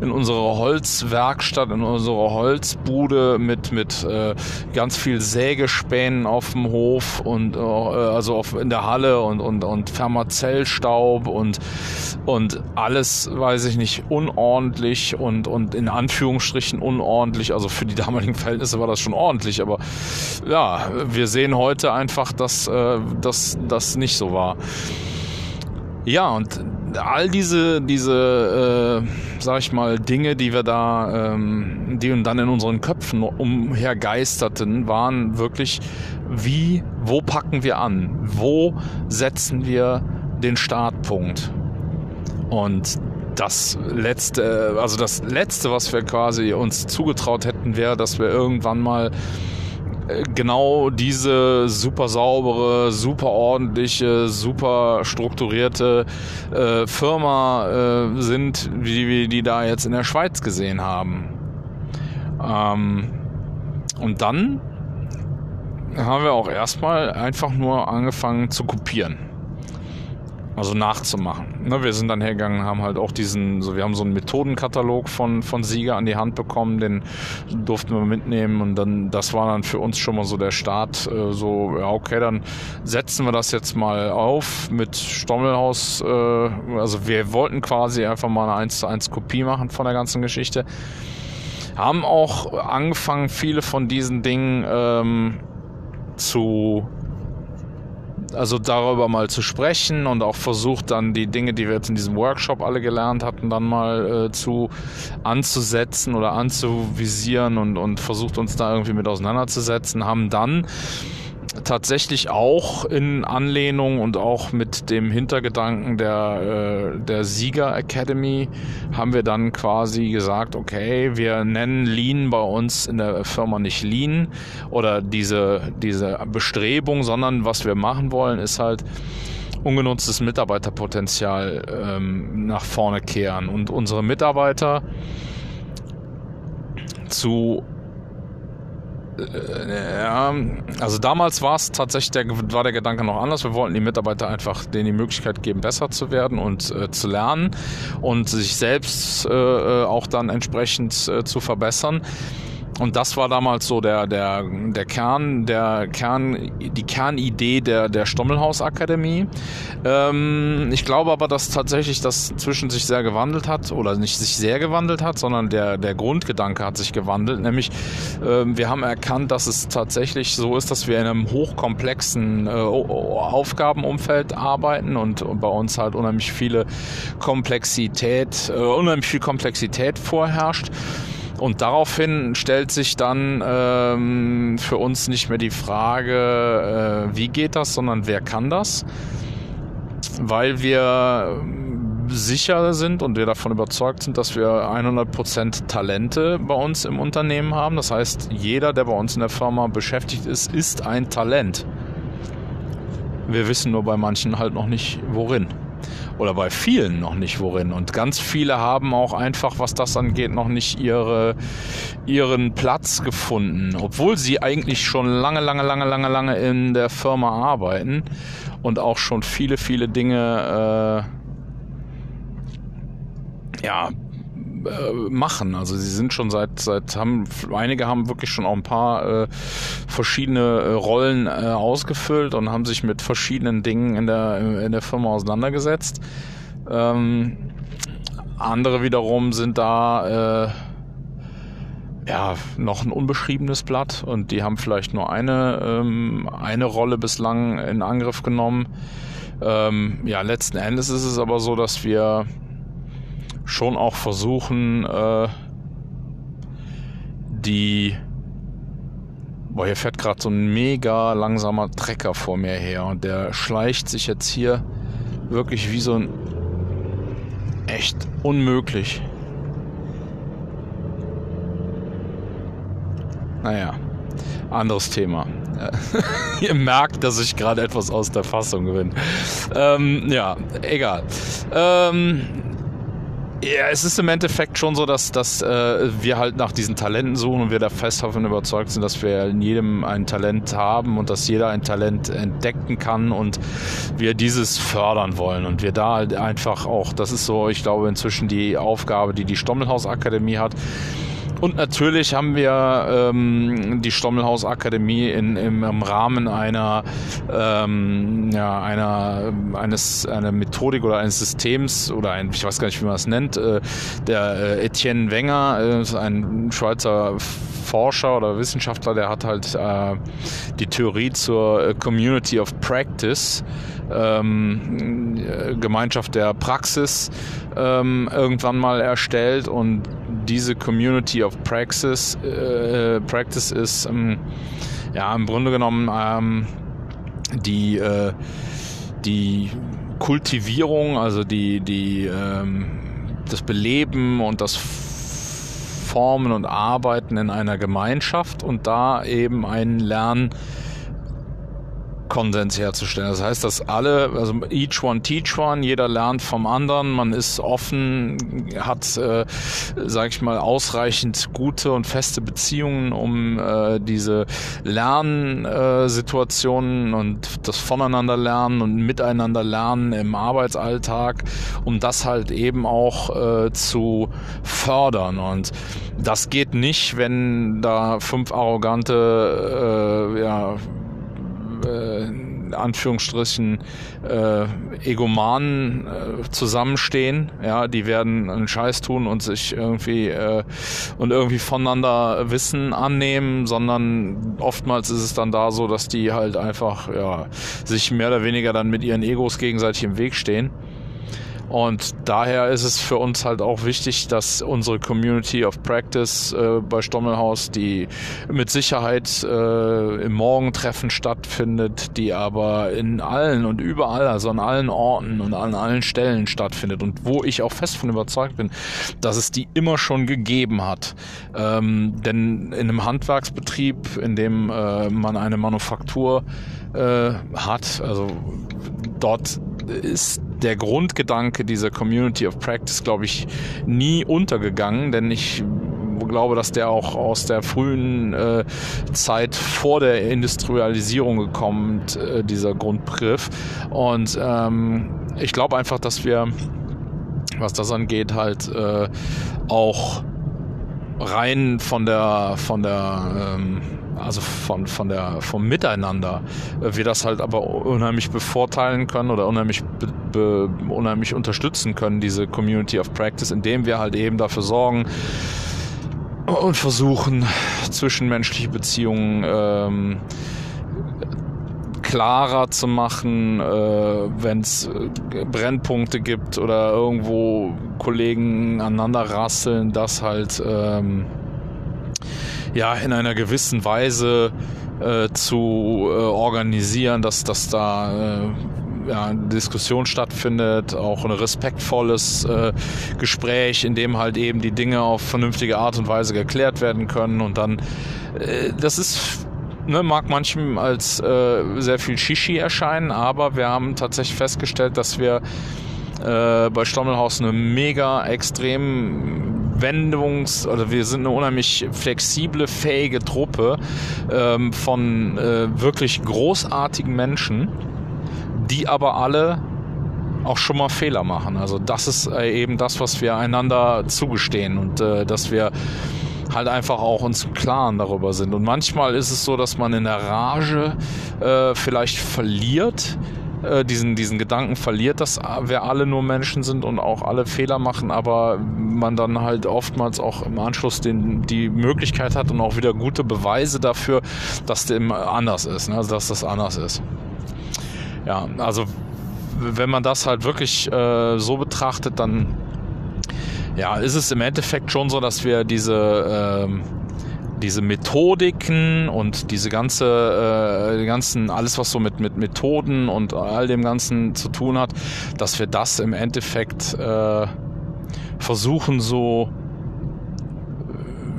in unsere Holzwerkstatt, in unsere Holzbude mit, mit äh, ganz viel Sägespänen auf dem Hof und äh, also auf, in der Halle und, und, und Fermazellstaub und, und alles, weiß ich nicht, unordentlich und, und in Anführungsstrichen unordentlich. Also für die damaligen Verhältnisse war das schon ordentlich, aber ja, wir sehen heute einfach, dass äh, das nicht so war. Ja, und all diese, diese, äh, sag ich mal, Dinge, die wir da, ähm, die dann in unseren Köpfen umhergeisterten, waren wirklich, wie, wo packen wir an? Wo setzen wir den Startpunkt? Und das letzte, also das letzte, was wir quasi uns zugetraut hätten, wäre, dass wir irgendwann mal genau diese super saubere, super ordentliche, super strukturierte äh, Firma äh, sind, wie wir die da jetzt in der Schweiz gesehen haben. Ähm, und dann haben wir auch erstmal einfach nur angefangen zu kopieren also nachzumachen. Ne, wir sind dann hergegangen, haben halt auch diesen, so wir haben so einen Methodenkatalog von, von Sieger an die Hand bekommen, den durften wir mitnehmen und dann, das war dann für uns schon mal so der Start, äh, so, ja, okay, dann setzen wir das jetzt mal auf mit Stommelhaus, äh, also wir wollten quasi einfach mal eine 1 zu 1 Kopie machen von der ganzen Geschichte. Haben auch angefangen, viele von diesen Dingen ähm, zu also darüber mal zu sprechen und auch versucht dann die Dinge, die wir jetzt in diesem Workshop alle gelernt hatten, dann mal äh, zu anzusetzen oder anzuvisieren und, und versucht uns da irgendwie mit auseinanderzusetzen, haben dann tatsächlich auch in Anlehnung und auch mit dem Hintergedanken der, äh, der Sieger Academy haben wir dann quasi gesagt, okay, wir nennen Lean bei uns in der Firma nicht Lean oder diese, diese Bestrebung, sondern was wir machen wollen, ist halt ungenutztes Mitarbeiterpotenzial ähm, nach vorne kehren und unsere Mitarbeiter zu also damals war es tatsächlich, der, war der Gedanke noch anders. Wir wollten die Mitarbeiter einfach denen die Möglichkeit geben, besser zu werden und äh, zu lernen und sich selbst äh, äh auch dann entsprechend äh, zu verbessern. Und das war damals so der, der, der Kern, der Kern, die Kernidee der, der Stommelhaus Akademie. Ähm, ich glaube aber, dass tatsächlich das zwischen sich sehr gewandelt hat oder nicht sich sehr gewandelt hat, sondern der, der Grundgedanke hat sich gewandelt. Nämlich, äh, wir haben erkannt, dass es tatsächlich so ist, dass wir in einem hochkomplexen äh, Aufgabenumfeld arbeiten und, und bei uns halt unheimlich viele Komplexität, äh, unheimlich viel Komplexität vorherrscht. Und daraufhin stellt sich dann ähm, für uns nicht mehr die Frage, äh, wie geht das, sondern wer kann das? Weil wir sicher sind und wir davon überzeugt sind, dass wir 100% Talente bei uns im Unternehmen haben. Das heißt, jeder, der bei uns in der Firma beschäftigt ist, ist ein Talent. Wir wissen nur bei manchen halt noch nicht, worin oder bei vielen noch nicht worin. Und ganz viele haben auch einfach, was das angeht, noch nicht ihre, ihren Platz gefunden, obwohl sie eigentlich schon lange, lange, lange, lange, lange in der Firma arbeiten und auch schon viele, viele Dinge, äh, ja, äh, machen. Also sie sind schon seit, seit haben, einige haben wirklich schon auch ein paar äh, verschiedene äh, Rollen äh, ausgefüllt und haben sich mit verschiedenen Dingen in der, in der Firma auseinandergesetzt. Ähm, andere wiederum sind da äh, ja noch ein unbeschriebenes Blatt und die haben vielleicht nur eine, ähm, eine Rolle bislang in Angriff genommen. Ähm, ja, letzten Endes ist es aber so, dass wir schon auch versuchen, äh, die Boah, hier fährt gerade so ein mega langsamer Trecker vor mir her und der schleicht sich jetzt hier wirklich wie so ein echt unmöglich. Naja, anderes Thema. Ihr merkt, dass ich gerade etwas aus der Fassung bin. Ähm, ja, egal. Ähm, ja, es ist im Endeffekt schon so, dass, dass äh, wir halt nach diesen Talenten suchen und wir da fest davon überzeugt sind, dass wir in jedem ein Talent haben und dass jeder ein Talent entdecken kann und wir dieses fördern wollen. Und wir da halt einfach auch, das ist so, ich glaube, inzwischen die Aufgabe, die die Stommelhaus Akademie hat, und natürlich haben wir ähm, die Stommelhaus Akademie in, im, im Rahmen einer, ähm, ja, einer, eines, einer Methodik oder eines Systems oder ein, ich weiß gar nicht, wie man das nennt, äh, der äh, Etienne Wenger, äh, ein Schweizer Forscher oder Wissenschaftler, der hat halt äh, die Theorie zur äh, Community of Practice, ähm, Gemeinschaft der Praxis, ähm, irgendwann mal erstellt und diese Community of Praxis, äh, Practice ist ähm, ja im Grunde genommen ähm, die, äh, die Kultivierung, also die, die, ähm, das Beleben und das Formen und Arbeiten in einer Gemeinschaft und da eben ein Lernen Konsens herzustellen. Das heißt, dass alle, also each one teach one, jeder lernt vom anderen, man ist offen, hat, äh, sage ich mal, ausreichend gute und feste Beziehungen, um äh, diese Lernsituationen und das Voneinander lernen und miteinander lernen im Arbeitsalltag, um das halt eben auch äh, zu fördern. Und das geht nicht, wenn da fünf arrogante, äh, ja, äh, Anführungsstrichen äh, Egomanen äh, zusammenstehen. Ja, die werden einen Scheiß tun und sich irgendwie äh, und irgendwie voneinander Wissen annehmen, sondern oftmals ist es dann da so, dass die halt einfach ja sich mehr oder weniger dann mit ihren Egos gegenseitig im Weg stehen. Und daher ist es für uns halt auch wichtig, dass unsere Community of Practice äh, bei Stommelhaus, die mit Sicherheit äh, im Morgentreffen stattfindet, die aber in allen und überall, also an allen Orten und an allen Stellen stattfindet und wo ich auch fest von überzeugt bin, dass es die immer schon gegeben hat. Ähm, denn in einem Handwerksbetrieb, in dem äh, man eine Manufaktur äh, hat, also dort ist der Grundgedanke dieser Community of Practice, glaube ich, nie untergegangen, denn ich glaube, dass der auch aus der frühen äh, Zeit vor der Industrialisierung gekommen, äh, dieser Grundbegriff. Und ähm, ich glaube einfach, dass wir, was das angeht, halt äh, auch rein von der von der ähm, also von, von der, vom Miteinander, äh, wir das halt aber unheimlich bevorteilen können oder unheimlich, be, unheimlich unterstützen können, diese Community of Practice, indem wir halt eben dafür sorgen und versuchen, zwischenmenschliche Beziehungen ähm, klarer zu machen, äh, wenn es äh, Brennpunkte gibt oder irgendwo Kollegen aneinander rasseln, das halt ähm, ja in einer gewissen Weise äh, zu äh, organisieren, dass, dass da äh, ja, eine Diskussion stattfindet, auch ein respektvolles äh, Gespräch, in dem halt eben die Dinge auf vernünftige Art und Weise geklärt werden können und dann, äh, das ist Ne, mag manchem als äh, sehr viel Shishi erscheinen, aber wir haben tatsächlich festgestellt, dass wir bei Stommelhaus eine mega extrem Wendungs- oder wir sind eine unheimlich flexible, fähige Truppe ähm, von äh, wirklich großartigen Menschen, die aber alle auch schon mal Fehler machen. Also das ist äh, eben das, was wir einander zugestehen und äh, dass wir halt einfach auch uns im Klaren darüber sind. Und manchmal ist es so, dass man in der Rage äh, vielleicht verliert, äh, diesen, diesen Gedanken verliert, dass wir alle nur Menschen sind und auch alle Fehler machen, aber man dann halt oftmals auch im Anschluss den, die Möglichkeit hat und auch wieder gute Beweise dafür, dass dem anders ist, ne? also dass das anders ist. Ja, also wenn man das halt wirklich äh, so betrachtet, dann ja, ist es im Endeffekt schon so, dass wir diese, äh, diese Methodiken und diese ganze, äh, ganzen, alles was so mit, mit Methoden und all dem Ganzen zu tun hat, dass wir das im Endeffekt äh, versuchen so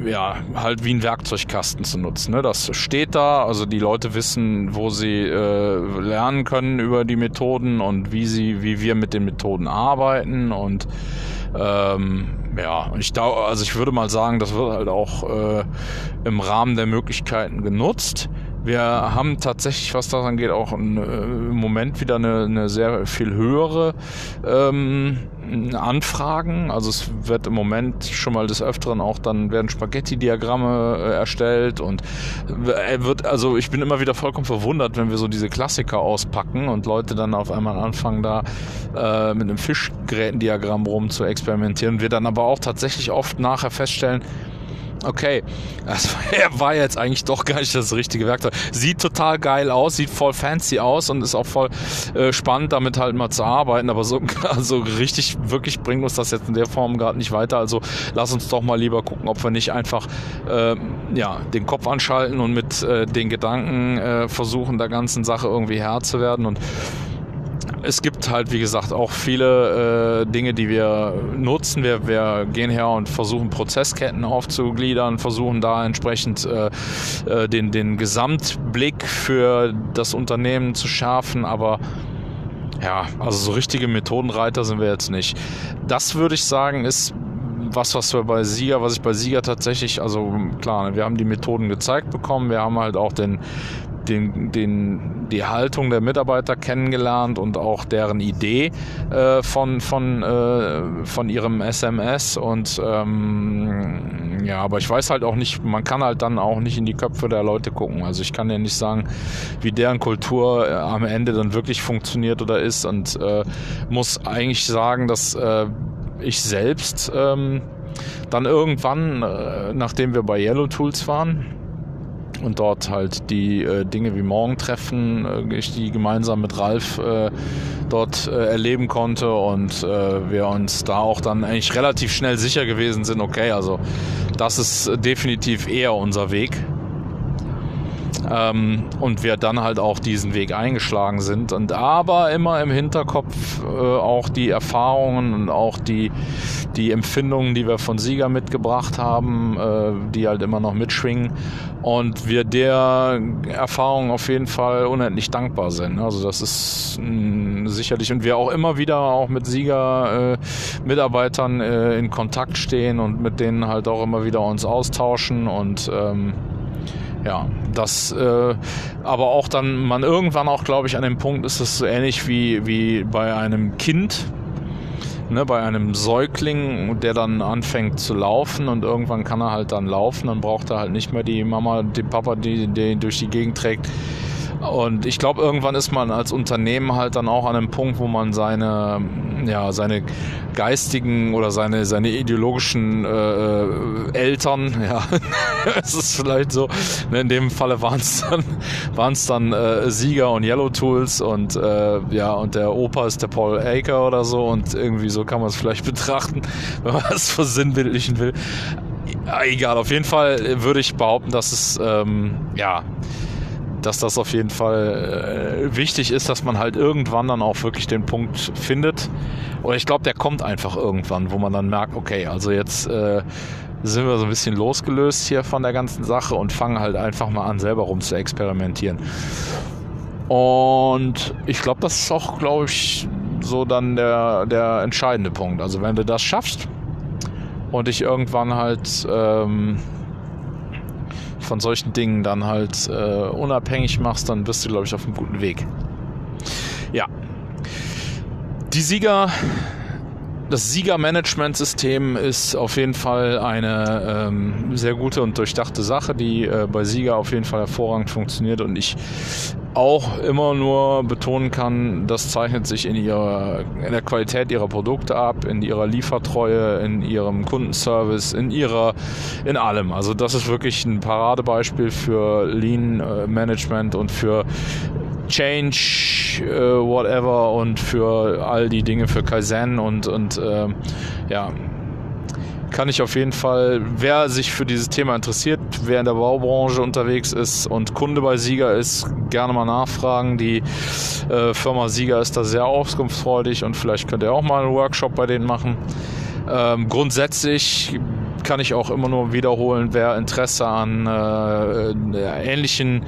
ja, halt wie ein Werkzeugkasten zu nutzen. Ne? Das steht da, also die Leute wissen, wo sie äh, lernen können über die Methoden und wie sie, wie wir mit den Methoden arbeiten und ähm, ja, ich da, also ich würde mal sagen, das wird halt auch äh, im Rahmen der Möglichkeiten genutzt. Wir haben tatsächlich, was das angeht, auch ein, äh, im Moment wieder eine, eine sehr viel höhere ähm, Anfragen. Also es wird im Moment schon mal des Öfteren auch dann werden Spaghetti-Diagramme äh, erstellt und äh, wird, also ich bin immer wieder vollkommen verwundert, wenn wir so diese Klassiker auspacken und Leute dann auf einmal anfangen, da äh, mit einem Fischgrätendiagramm rum zu experimentieren. Wir dann aber auch tatsächlich oft nachher feststellen, Okay, das war jetzt eigentlich doch gar nicht das richtige Werkzeug. Sieht total geil aus, sieht voll fancy aus und ist auch voll äh, spannend, damit halt mal zu arbeiten. Aber so also richtig, wirklich bringt uns das jetzt in der Form gerade nicht weiter. Also lass uns doch mal lieber gucken, ob wir nicht einfach äh, ja, den Kopf anschalten und mit äh, den Gedanken äh, versuchen, der ganzen Sache irgendwie Herr zu werden. Und es gibt halt, wie gesagt, auch viele äh, Dinge, die wir nutzen. Wir, wir gehen her und versuchen Prozessketten aufzugliedern, versuchen da entsprechend äh, äh, den, den Gesamtblick für das Unternehmen zu schärfen, aber ja, also so richtige Methodenreiter sind wir jetzt nicht. Das würde ich sagen, ist was, was wir bei Sieger, was ich bei Sieger tatsächlich, also klar, wir haben die Methoden gezeigt bekommen, wir haben halt auch den, den, den, die Haltung der Mitarbeiter kennengelernt und auch deren Idee äh, von, von, äh, von ihrem SMS. Und ähm, ja, aber ich weiß halt auch nicht, man kann halt dann auch nicht in die Köpfe der Leute gucken. Also ich kann ja nicht sagen, wie deren Kultur äh, am Ende dann wirklich funktioniert oder ist und äh, muss eigentlich sagen, dass äh, ich selbst ähm, dann irgendwann, äh, nachdem wir bei Yellow Tools waren, und dort halt die äh, Dinge wie Morgentreffen, äh, ich die gemeinsam mit Ralf äh, dort äh, erleben konnte und äh, wir uns da auch dann eigentlich relativ schnell sicher gewesen sind, okay, also das ist definitiv eher unser Weg. Ähm, und wir dann halt auch diesen Weg eingeschlagen sind. Und aber immer im Hinterkopf äh, auch die Erfahrungen und auch die, die Empfindungen, die wir von Sieger mitgebracht haben, äh, die halt immer noch mitschwingen. Und wir der Erfahrung auf jeden Fall unendlich dankbar sind. Also das ist mh, sicherlich. Und wir auch immer wieder auch mit Sieger äh, Mitarbeitern äh, in Kontakt stehen und mit denen halt auch immer wieder uns austauschen. Und ähm, ja, das äh, aber auch dann man irgendwann auch, glaube ich, an dem Punkt ist es so ähnlich wie, wie bei einem Kind, ne, bei einem Säugling, der dann anfängt zu laufen und irgendwann kann er halt dann laufen, dann braucht er halt nicht mehr die Mama, den Papa, die, die durch die Gegend trägt. Und ich glaube, irgendwann ist man als Unternehmen halt dann auch an einem Punkt, wo man seine, ja, seine geistigen oder seine, seine ideologischen äh, äh Eltern, ja, es ist vielleicht so, ne, in dem Falle waren es dann, waren's dann äh, Sieger und Yellow Tools und äh, ja, und der Opa ist der Paul Aker oder so und irgendwie so kann man es vielleicht betrachten, wenn man es versinnbildlichen will. Egal, auf jeden Fall würde ich behaupten, dass es ähm, ja dass das auf jeden Fall äh, wichtig ist, dass man halt irgendwann dann auch wirklich den Punkt findet. Oder ich glaube, der kommt einfach irgendwann, wo man dann merkt, okay, also jetzt äh, sind wir so ein bisschen losgelöst hier von der ganzen Sache und fangen halt einfach mal an, selber rum zu experimentieren. Und ich glaube, das ist auch, glaube ich, so dann der, der entscheidende Punkt. Also wenn du das schaffst und dich irgendwann halt ähm, von solchen Dingen dann halt äh, unabhängig machst, dann bist du, glaube ich, auf einem guten Weg. Ja. Die Sieger das Sieger-Management-System ist auf jeden Fall eine ähm, sehr gute und durchdachte Sache, die äh, bei Sieger auf jeden Fall hervorragend funktioniert und ich auch immer nur betonen kann, das zeichnet sich in ihrer in der Qualität ihrer Produkte ab, in ihrer Liefertreue, in ihrem Kundenservice, in ihrer in allem. Also das ist wirklich ein Paradebeispiel für Lean äh, Management und für Change, äh, whatever und für all die Dinge für Kaizen und, und äh, ja, kann ich auf jeden Fall, wer sich für dieses Thema interessiert, wer in der Baubranche unterwegs ist und Kunde bei Sieger ist, gerne mal nachfragen. Die äh, Firma Sieger ist da sehr auskunftsfreudig und vielleicht könnt ihr auch mal einen Workshop bei denen machen. Ähm, grundsätzlich kann ich auch immer nur wiederholen, wer Interesse an äh, ähnlichen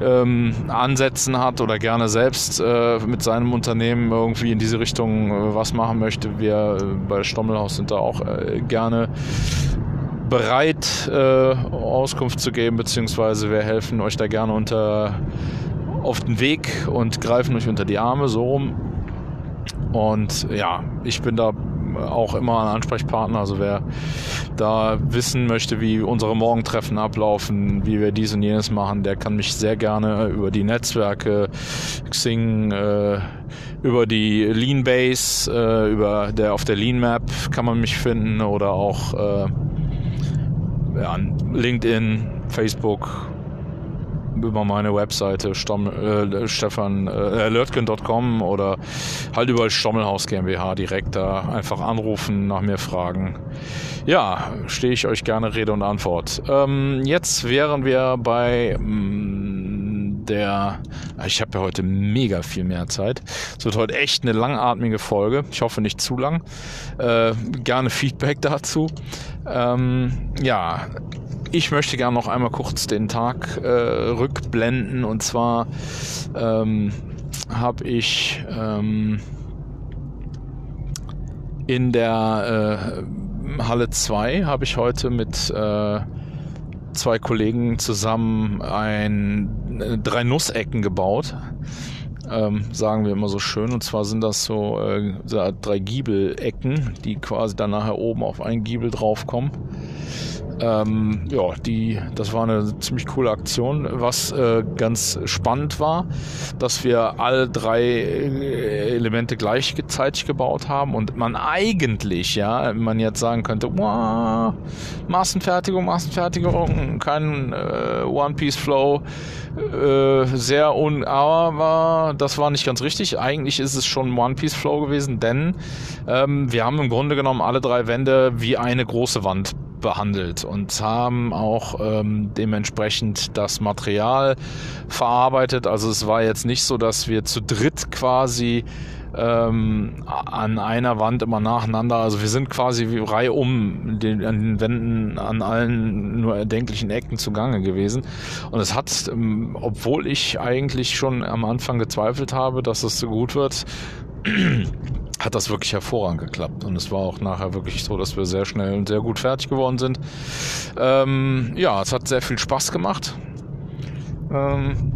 ähm, Ansätzen hat oder gerne selbst äh, mit seinem Unternehmen irgendwie in diese Richtung äh, was machen möchte. Wir äh, bei Stommelhaus sind da auch äh, gerne bereit, äh, Auskunft zu geben, beziehungsweise wir helfen euch da gerne unter auf den Weg und greifen euch unter die Arme, so rum. Und ja, ich bin da auch immer ein Ansprechpartner. Also wer da wissen möchte, wie unsere Morgentreffen ablaufen, wie wir dies und jenes machen, der kann mich sehr gerne über die Netzwerke Xing, äh, über die Lean Base, äh, über der auf der Lean Map kann man mich finden oder auch äh, ja, LinkedIn, Facebook über meine Webseite Stomm, äh, Stefan äh, Lötgen.com oder halt über Stommelhaus GmbH direkt da einfach anrufen, nach mir fragen. Ja, stehe ich euch gerne Rede und Antwort. Ähm, jetzt wären wir bei mh, mm, der, ich habe ja heute mega viel mehr Zeit. Es wird heute echt eine langatmige Folge. Ich hoffe nicht zu lang. Äh, gerne Feedback dazu. Ähm, ja, ich möchte gerne noch einmal kurz den Tag äh, rückblenden und zwar ähm, habe ich ähm, in der äh, Halle 2 habe ich heute mit äh, zwei Kollegen zusammen ein äh, drei Nussecken gebaut. Ähm, sagen wir immer so schön. Und zwar sind das so, äh, drei Giebelecken, die quasi dann nachher oben auf einen Giebel draufkommen. Ähm, ja, die, das war eine ziemlich coole Aktion. Was äh, ganz spannend war, dass wir alle drei äh, Elemente gleichzeitig gebaut haben und man eigentlich, ja, man jetzt sagen könnte, wow, Massenfertigung, Massenfertigung, kein äh, One-Piece-Flow, äh, sehr un, aber das war nicht ganz richtig. Eigentlich ist es schon One-Piece-Flow gewesen, denn ähm, wir haben im Grunde genommen alle drei Wände wie eine große Wand behandelt und haben auch ähm, dementsprechend das Material verarbeitet. Also es war jetzt nicht so, dass wir zu dritt quasi ähm, an einer Wand immer nacheinander. Also wir sind quasi wie um den, an den Wänden an allen nur erdenklichen Ecken zugange gewesen. Und es hat, ähm, obwohl ich eigentlich schon am Anfang gezweifelt habe, dass es so gut wird, hat das wirklich hervorragend geklappt. Und es war auch nachher wirklich so, dass wir sehr schnell und sehr gut fertig geworden sind. Ähm, ja, es hat sehr viel Spaß gemacht. Ähm,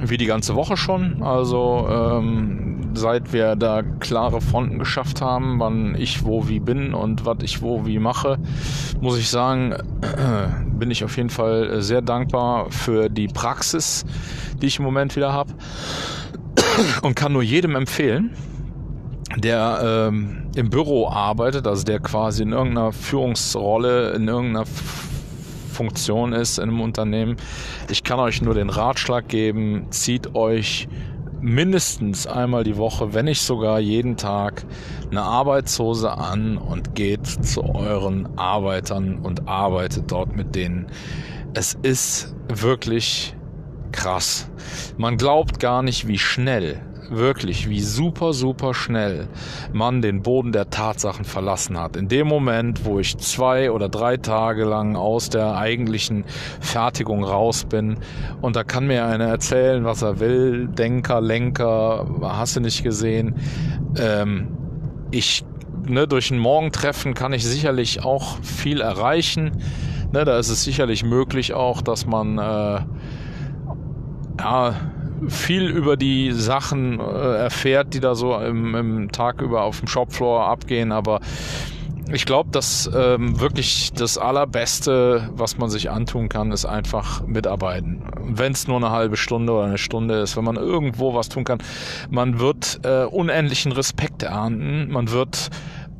wie die ganze Woche schon. Also ähm, seit wir da klare Fronten geschafft haben, wann ich wo wie bin und was ich wo wie mache, muss ich sagen, bin ich auf jeden Fall sehr dankbar für die Praxis, die ich im Moment wieder habe und kann nur jedem empfehlen, der ähm, im Büro arbeitet, also der quasi in irgendeiner Führungsrolle, in irgendeiner Funktion ist in einem Unternehmen. Ich kann euch nur den Ratschlag geben, zieht euch mindestens einmal die Woche, wenn nicht sogar jeden Tag, eine Arbeitshose an und geht zu euren Arbeitern und arbeitet dort mit denen. Es ist wirklich krass. Man glaubt gar nicht, wie schnell wirklich, wie super, super schnell man den Boden der Tatsachen verlassen hat. In dem Moment, wo ich zwei oder drei Tage lang aus der eigentlichen Fertigung raus bin und da kann mir einer erzählen, was er will, Denker, Lenker, hast du nicht gesehen. Ähm, ich, ne, durch ein Morgentreffen kann ich sicherlich auch viel erreichen. Ne, da ist es sicherlich möglich auch, dass man äh, ja, viel über die Sachen äh, erfährt, die da so im, im Tag über auf dem Shopfloor abgehen, aber ich glaube, dass ähm, wirklich das Allerbeste, was man sich antun kann, ist einfach mitarbeiten. Wenn es nur eine halbe Stunde oder eine Stunde ist, wenn man irgendwo was tun kann, man wird äh, unendlichen Respekt ernten, man wird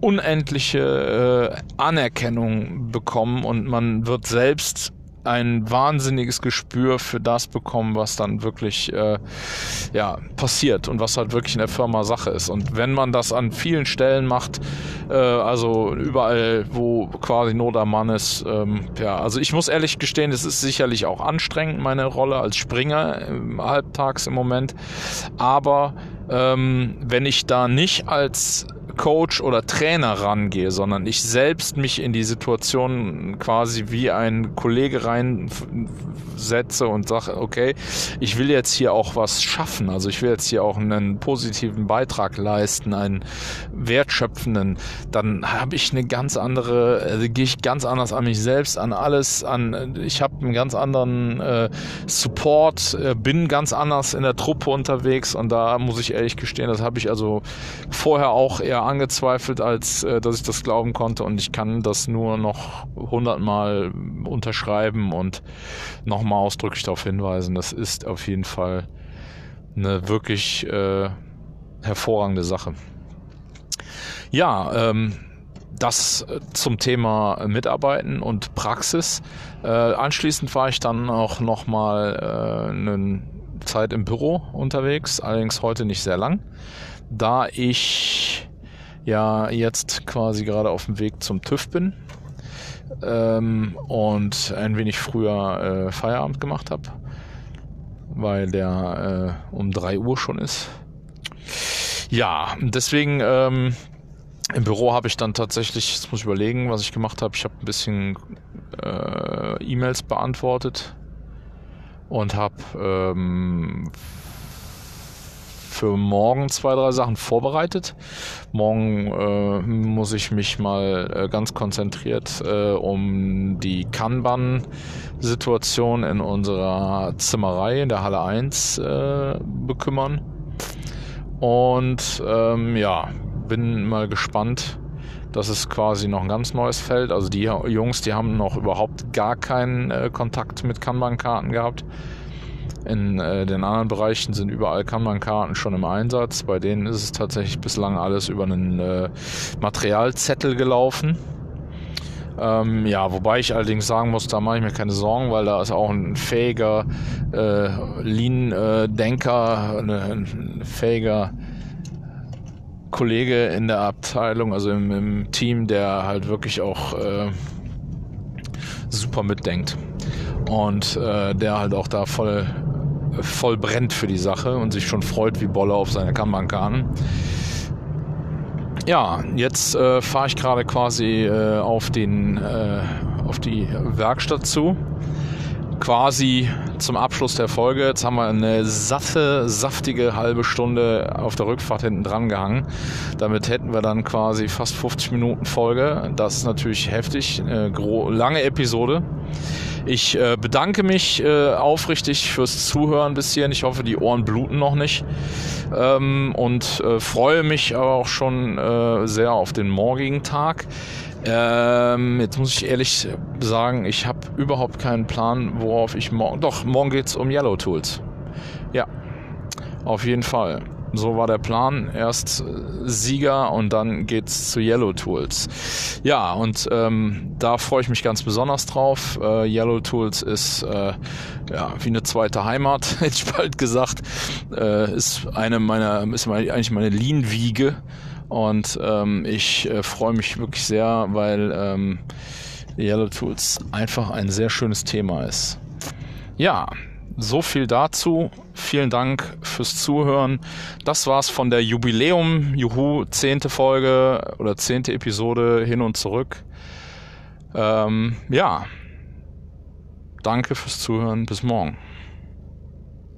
unendliche äh, Anerkennung bekommen und man wird selbst ein wahnsinniges Gespür für das bekommen, was dann wirklich äh, ja, passiert und was halt wirklich in der Firma Sache ist. Und wenn man das an vielen Stellen macht, äh, also überall, wo quasi Not am Mann ist, ähm, ja, also ich muss ehrlich gestehen, es ist sicherlich auch anstrengend, meine Rolle als Springer äh, halbtags im Moment. Aber ähm, wenn ich da nicht als Coach oder Trainer rangehe, sondern ich selbst mich in die Situation quasi wie ein Kollege reinsetze und sage, okay, ich will jetzt hier auch was schaffen, also ich will jetzt hier auch einen positiven Beitrag leisten, einen wertschöpfenden, dann habe ich eine ganz andere, also gehe ich ganz anders an mich selbst, an alles, an ich habe einen ganz anderen äh, Support, äh, bin ganz anders in der Truppe unterwegs und da muss ich ehrlich gestehen, das habe ich also vorher auch eher angezweifelt, als äh, dass ich das glauben konnte. Und ich kann das nur noch hundertmal unterschreiben und nochmal ausdrücklich darauf hinweisen. Das ist auf jeden Fall eine wirklich äh, hervorragende Sache. Ja, ähm, das zum Thema Mitarbeiten und Praxis. Äh, anschließend war ich dann auch nochmal äh, eine Zeit im Büro unterwegs, allerdings heute nicht sehr lang, da ich ja jetzt quasi gerade auf dem Weg zum TÜV bin ähm, und ein wenig früher äh, Feierabend gemacht habe, weil der äh, um 3 Uhr schon ist. Ja, deswegen ähm, im Büro habe ich dann tatsächlich, jetzt muss ich überlegen, was ich gemacht habe. Ich habe ein bisschen äh, E-Mails beantwortet und habe ähm, für morgen zwei, drei Sachen vorbereitet. Morgen äh, muss ich mich mal äh, ganz konzentriert äh, um die Kanban-Situation in unserer Zimmerei in der Halle 1 äh, bekümmern. Und ähm, ja, bin mal gespannt. Das ist quasi noch ein ganz neues Feld. Also die Jungs, die haben noch überhaupt gar keinen äh, Kontakt mit Kanban-Karten gehabt. In äh, den anderen Bereichen sind überall Kanban-Karten schon im Einsatz. Bei denen ist es tatsächlich bislang alles über einen äh, Materialzettel gelaufen. Ähm, ja, wobei ich allerdings sagen muss, da mache ich mir keine Sorgen, weil da ist auch ein fähiger äh, Lean-Denker, ein fähiger Kollege in der Abteilung, also im, im Team, der halt wirklich auch äh, super mitdenkt und äh, der halt auch da voll voll brennt für die Sache und sich schon freut wie Bolle auf seine Kanban-Karten. Ja, jetzt äh, fahre ich gerade quasi äh, auf, den, äh, auf die Werkstatt zu. Quasi zum Abschluss der Folge. Jetzt haben wir eine satte, saftige halbe Stunde auf der Rückfahrt hinten dran gehangen. Damit hätten wir dann quasi fast 50 Minuten Folge. Das ist natürlich heftig. Eine lange Episode. Ich äh, bedanke mich äh, aufrichtig fürs Zuhören bis hierhin. Ich hoffe, die Ohren bluten noch nicht. Ähm, und äh, freue mich aber auch schon äh, sehr auf den morgigen Tag. Ähm, jetzt muss ich ehrlich sagen, ich habe überhaupt keinen Plan, worauf ich morgen. Doch, morgen geht's um Yellow Tools. Ja, auf jeden Fall. So war der Plan. Erst äh, Sieger und dann geht's zu Yellow Tools. Ja, und ähm, da freue ich mich ganz besonders drauf. Äh, Yellow Tools ist äh, ja wie eine zweite Heimat, hätte ich bald gesagt. Äh, ist eine meiner, ist eigentlich meine Lean-Wiege. Und ähm, ich äh, freue mich wirklich sehr, weil ähm, Yellow Tools einfach ein sehr schönes Thema ist. Ja, so viel dazu. Vielen Dank fürs Zuhören. Das war's von der Jubiläum, Juhu, zehnte Folge oder zehnte Episode hin und zurück. Ähm, ja. Danke fürs Zuhören. Bis morgen.